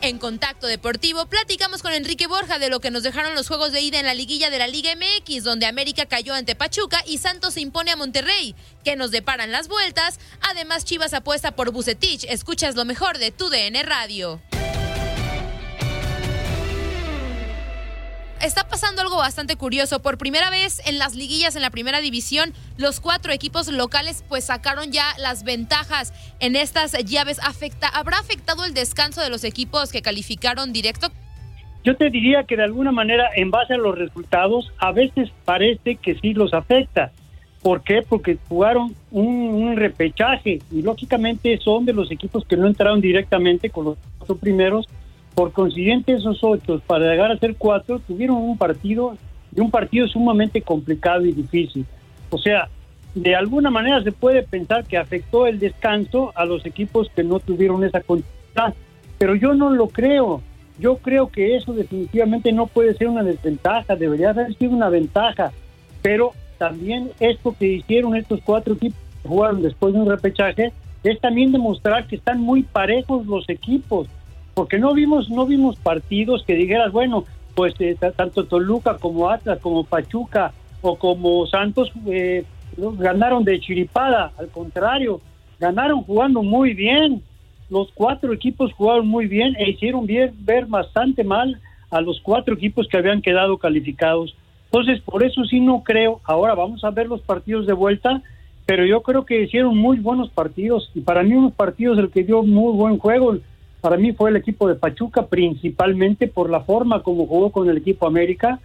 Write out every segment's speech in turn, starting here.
En Contacto Deportivo platicamos con Enrique Borja de lo que nos dejaron los juegos de ida en la liguilla de la Liga MX, donde América cayó ante Pachuca y Santos se impone a Monterrey, que nos deparan las vueltas. Además, Chivas apuesta por Bucetich. Escuchas lo mejor de tu DN Radio. Está pasando algo bastante curioso. Por primera vez en las liguillas en la primera división, los cuatro equipos locales pues sacaron ya las ventajas en estas llaves. Afecta, ¿Habrá afectado el descanso de los equipos que calificaron directo? Yo te diría que de alguna manera, en base a los resultados, a veces parece que sí los afecta. ¿Por qué? Porque jugaron un, un repechaje y lógicamente son de los equipos que no entraron directamente con los cuatro primeros por consiguiente, esos ocho, para llegar a ser cuatro, tuvieron un partido y un partido sumamente complicado y difícil. O sea, de alguna manera se puede pensar que afectó el descanso a los equipos que no tuvieron esa continuidad, pero yo no lo creo. Yo creo que eso definitivamente no puede ser una desventaja, debería haber sido una ventaja, pero también esto que hicieron estos cuatro equipos que jugaron después de un repechaje es también demostrar que están muy parejos los equipos porque no vimos no vimos partidos que dijeras bueno pues eh, tanto Toluca como Atlas como Pachuca o como Santos eh, ganaron de chiripada. Al contrario ganaron jugando muy bien. Los cuatro equipos jugaron muy bien e hicieron bien, ver bastante mal a los cuatro equipos que habían quedado calificados. Entonces por eso sí no creo. Ahora vamos a ver los partidos de vuelta pero yo creo que hicieron muy buenos partidos y para mí unos partidos el que dio muy buen juego para mí fue el equipo de Pachuca, principalmente por la forma como jugó con el equipo América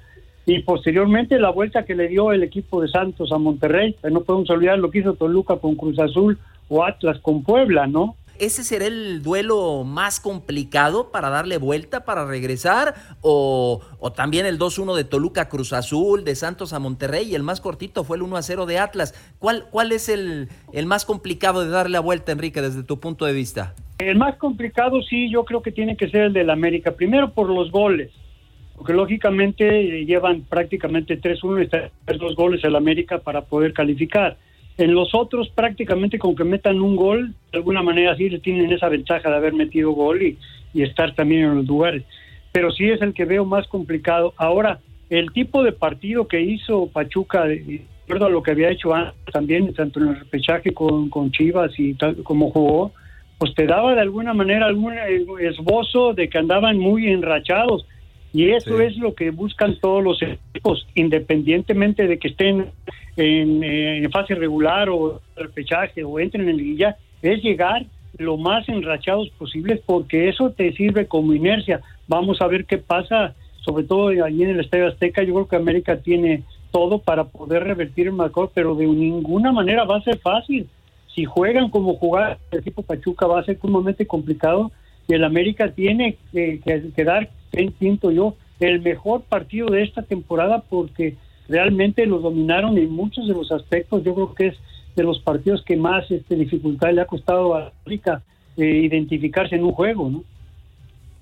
y posteriormente la vuelta que le dio el equipo de Santos a Monterrey. No podemos olvidar lo que hizo Toluca con Cruz Azul o Atlas con Puebla, ¿no? ¿Ese será el duelo más complicado para darle vuelta, para regresar? ¿O, también el 2-1 de Toluca Cruz Azul, de Santos a Monterrey? Y el más cortito fue el 1-0 de Atlas. ¿Cuál, cuál es el más complicado de darle la vuelta, Enrique, desde tu punto de vista? El más complicado sí, yo creo que tiene que ser el del América. Primero por los goles, porque lógicamente llevan prácticamente 3-1 y dos goles el América para poder calificar. En los otros prácticamente con que metan un gol, de alguna manera sí tienen esa ventaja de haber metido gol y, y estar también en los lugares. Pero sí es el que veo más complicado. Ahora, el tipo de partido que hizo Pachuca, de acuerdo a lo que había hecho antes también, tanto en el repechaje con, con Chivas y tal como jugó, pues te daba de alguna manera algún esbozo de que andaban muy enrachados. Y eso es lo que buscan todos los equipos, independientemente de que estén en, en fase regular o repechaje o entren en liguilla, es llegar lo más enrachados posibles porque eso te sirve como inercia. Vamos a ver qué pasa, sobre todo allí en el Estadio Azteca. Yo creo que América tiene todo para poder revertir el marcador, pero de ninguna manera va a ser fácil. Si juegan como jugar el equipo Pachuca va a ser sumamente complicado y el América tiene que, que, dar, siento yo, el mejor partido de esta temporada porque realmente lo dominaron en muchos de los aspectos. Yo creo que es de los partidos que más este, dificultad le ha costado a América eh, identificarse en un juego, ¿no?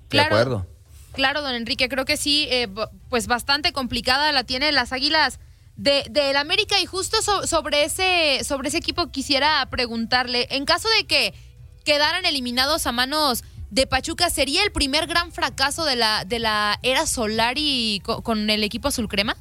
Claro. De acuerdo. Claro, don Enrique, creo que sí, eh, pues bastante complicada la tiene las Águilas de del América y justo sobre ese sobre ese equipo quisiera preguntarle, en caso de que quedaran eliminados a manos de Pachuca, ¿sería el primer gran fracaso de la de la era Solari con, con el equipo azul crema?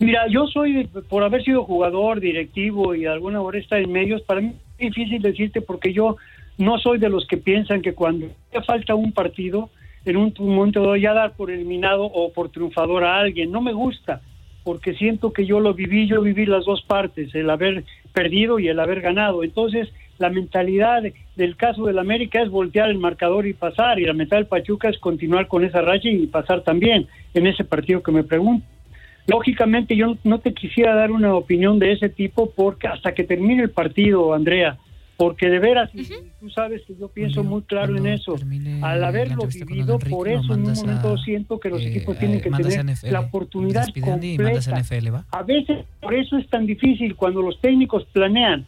Mira, yo soy, por haber sido jugador, directivo y alguna hora está en medios, para mí es difícil decirte porque yo no soy de los que piensan que cuando falta un partido, en un momento doy a dar por eliminado o por triunfador a alguien. No me gusta, porque siento que yo lo viví, yo viví las dos partes, el haber perdido y el haber ganado. Entonces, la mentalidad del caso del América es voltear el marcador y pasar, y la mentalidad del Pachuca es continuar con esa racha y pasar también en ese partido que me pregunto. Lógicamente yo no te quisiera dar una opinión de ese tipo porque hasta que termine el partido, Andrea, porque de veras, tú sabes que yo pienso muy claro en eso. Al haberlo vivido, por eso en un momento siento que los eh, equipos tienen que tener la oportunidad completa. A veces por eso es tan difícil cuando los técnicos planean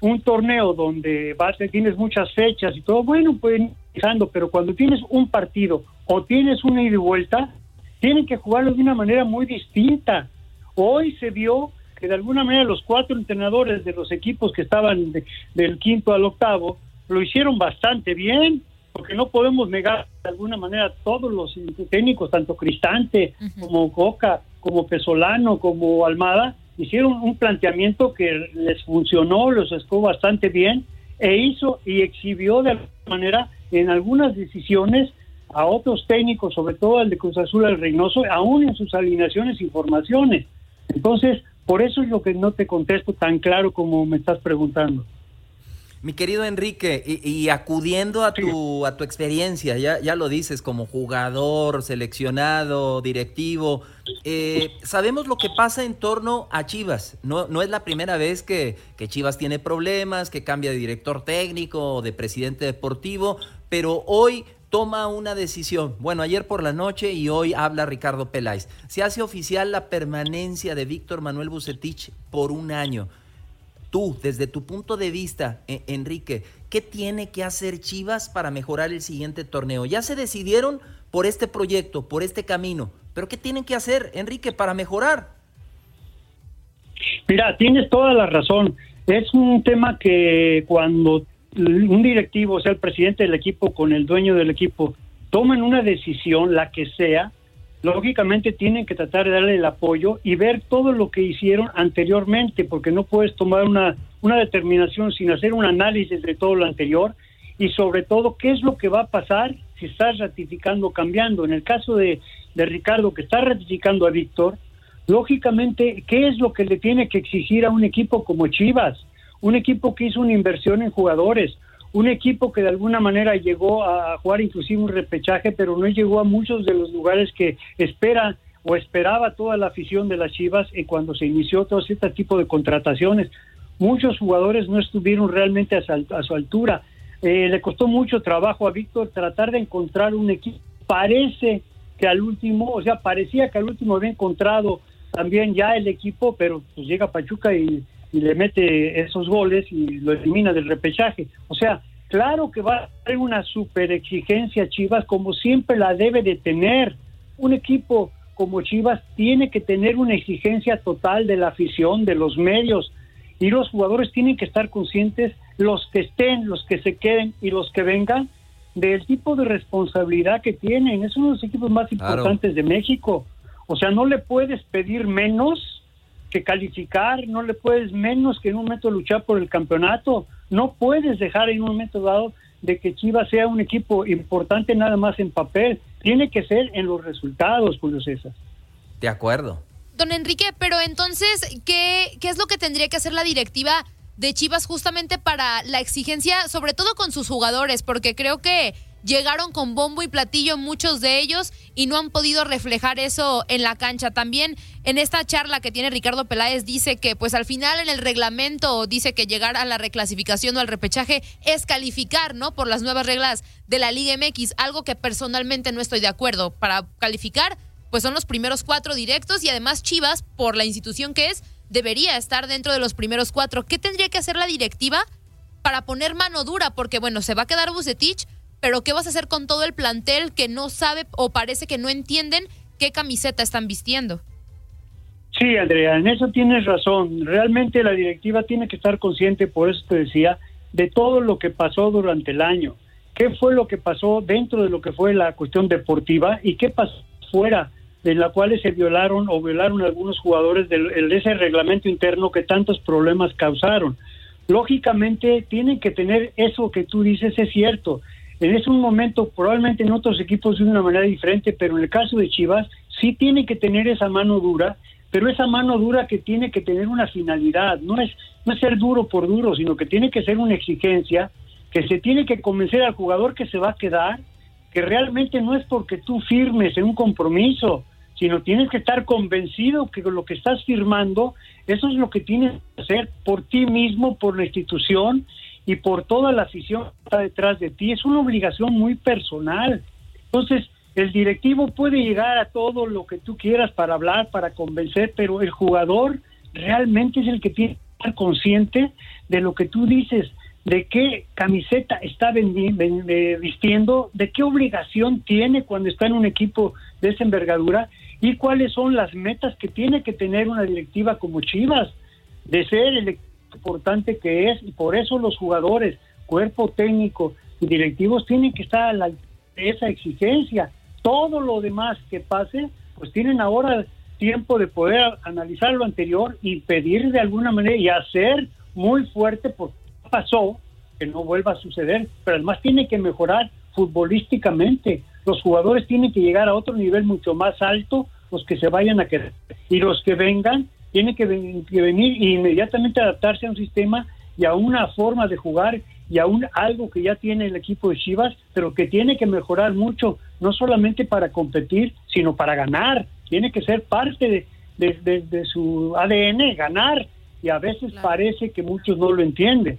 un torneo donde vas, tienes muchas fechas y todo, bueno, pueden ir pero cuando tienes un partido o tienes una ida y vuelta, tienen que jugarlo de una manera muy distinta. Hoy se vio que de alguna manera los cuatro entrenadores de los equipos que estaban del quinto al octavo lo hicieron bastante bien, porque no podemos negar de alguna manera todos los técnicos, tanto Cristante como Coca, como Pesolano, como Almada, hicieron un planteamiento que les funcionó, los estuvo bastante bien e hizo y exhibió de alguna manera en algunas decisiones a otros técnicos, sobre todo al de Cruz Azul, al Reynoso, aún en sus alineaciones y formaciones. Entonces, por eso es lo que no te contesto tan claro como me estás preguntando. Mi querido Enrique, y, acudiendo a tu, a tu experiencia, ya, ya lo dices, como jugador, seleccionado, directivo, eh, sabemos lo que pasa en torno a Chivas. No, no es la primera vez que, que Chivas tiene problemas, que cambia de director técnico o de presidente deportivo, pero hoy toma una decisión. Bueno, ayer por la noche y hoy habla Ricardo Peláez. Se hace oficial la permanencia de Víctor Manuel Bucetich por un año. Tú, desde tu punto de vista, e, Enrique, ¿qué tiene que hacer Chivas para mejorar el siguiente torneo? Ya se decidieron por este proyecto, por este camino, pero ¿qué tienen que hacer, Enrique, para mejorar? Mira, tienes toda la razón. Es un tema que cuando un directivo, o sea, el presidente del equipo con el dueño del equipo, tomen una decisión, la que sea, lógicamente tienen que tratar de darle el apoyo y ver todo lo que hicieron anteriormente, porque no puedes tomar una, una determinación sin hacer un análisis de todo lo anterior y sobre todo qué es lo que va a pasar si estás ratificando o cambiando. En el caso de, de Ricardo, que está ratificando a Víctor, lógicamente, ¿qué es lo que le tiene que exigir a un equipo como Chivas? Un equipo que hizo una inversión en jugadores, un equipo que de alguna manera llegó a jugar inclusive un repechaje, pero no llegó a muchos de los lugares que espera o esperaba toda la afición de las Chivas y cuando se inició todo este tipo de contrataciones. Muchos jugadores no estuvieron realmente a su, altura. Eh, le costó mucho trabajo a Víctor tratar de encontrar un equipo. Parece que al último, o sea, parecía que al último había encontrado también ya el equipo, pero pues llega Pachuca y y le mete esos goles y lo elimina del repechaje. O sea, claro que va a haber una super exigencia Chivas como siempre la debe de tener. Un equipo como Chivas tiene que tener una exigencia total de la afición, de los medios y los jugadores tienen que estar conscientes, los que estén, los que se queden y los que vengan, del tipo de responsabilidad que tienen. Es uno de los equipos más importantes de México. O sea, no le puedes pedir menos que calificar, no le puedes menos que en un momento luchar por el campeonato, no puedes dejar en un momento dado de que Chivas sea un equipo importante nada más en papel, tiene que ser en los resultados, Julio César. De acuerdo. Don Enrique, pero entonces, ¿qué, ¿qué es lo que tendría que hacer la directiva de Chivas justamente para la exigencia, sobre todo con sus jugadores? Porque creo que llegaron con bombo y platillo muchos de ellos y no han podido reflejar eso en la cancha. También en esta charla que tiene Ricardo Peláez dice que pues al final en el reglamento dice que llegar a la reclasificación o al repechaje es calificar, ¿no? Por las nuevas reglas de la Liga MX, algo que personalmente no estoy de acuerdo. Para calificar pues son los primeros cuatro directos y además Chivas, por la institución que es, debería estar dentro de los primeros cuatro. ¿Qué tendría que hacer la directiva para poner mano dura? Porque bueno, se va a quedar Bucetich, pero ¿qué vas a hacer con todo el plantel que no sabe o parece que no entienden qué camiseta están vistiendo? Sí, Andrea, en eso tienes razón. Realmente la directiva tiene que estar consciente, por eso te decía, de todo lo que pasó durante el año. ¿Qué fue lo que pasó dentro de lo que fue la cuestión deportiva y qué pasó fuera de la cual se violaron o violaron algunos jugadores de ese reglamento interno que tantos problemas causaron? Lógicamente tienen que tener eso que tú dices, es cierto, en ese momento, probablemente en otros equipos de una manera diferente, pero en el caso de Chivas, sí tiene que tener esa mano dura, pero esa mano dura que tiene que tener una finalidad, no es, no es ser duro por duro, sino que tiene que ser una exigencia, que se tiene que convencer al jugador que se va a quedar, que realmente no es porque tú firmes en un compromiso, sino tienes que estar convencido que lo que estás firmando, eso es lo que tienes que hacer por ti mismo, por la institución y por toda la afición que está detrás de ti. Es una obligación muy personal. Entonces, el directivo puede llegar a todo lo que tú quieras para hablar, para convencer, pero el jugador realmente es el que tiene que estar consciente de lo que tú dices, de qué camiseta está vistiendo, de qué obligación tiene cuando está en un equipo de esa envergadura y cuáles son las metas que tiene que tener una directiva como Chivas, de ser el importante que es y por eso los jugadores, cuerpo técnico y directivos tienen que estar a la, esa exigencia. Todo lo demás que pase, pues tienen ahora tiempo de poder analizar lo anterior y pedir de alguna manera y hacer muy fuerte porque pasó que no vuelva a suceder, pero además tiene que mejorar futbolísticamente. Los jugadores tienen que llegar a otro nivel mucho más alto, los que se vayan a quedar. Y los que vengan tiene que, venir e inmediatamente adaptarse a un sistema y a una forma de jugar y a un, algo que ya tiene el equipo de Chivas, pero que tiene que mejorar mucho, no solamente para competir, sino para ganar. Tiene que ser parte de, su ADN, ganar. Y a veces parece que muchos no lo entienden.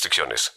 restricciones.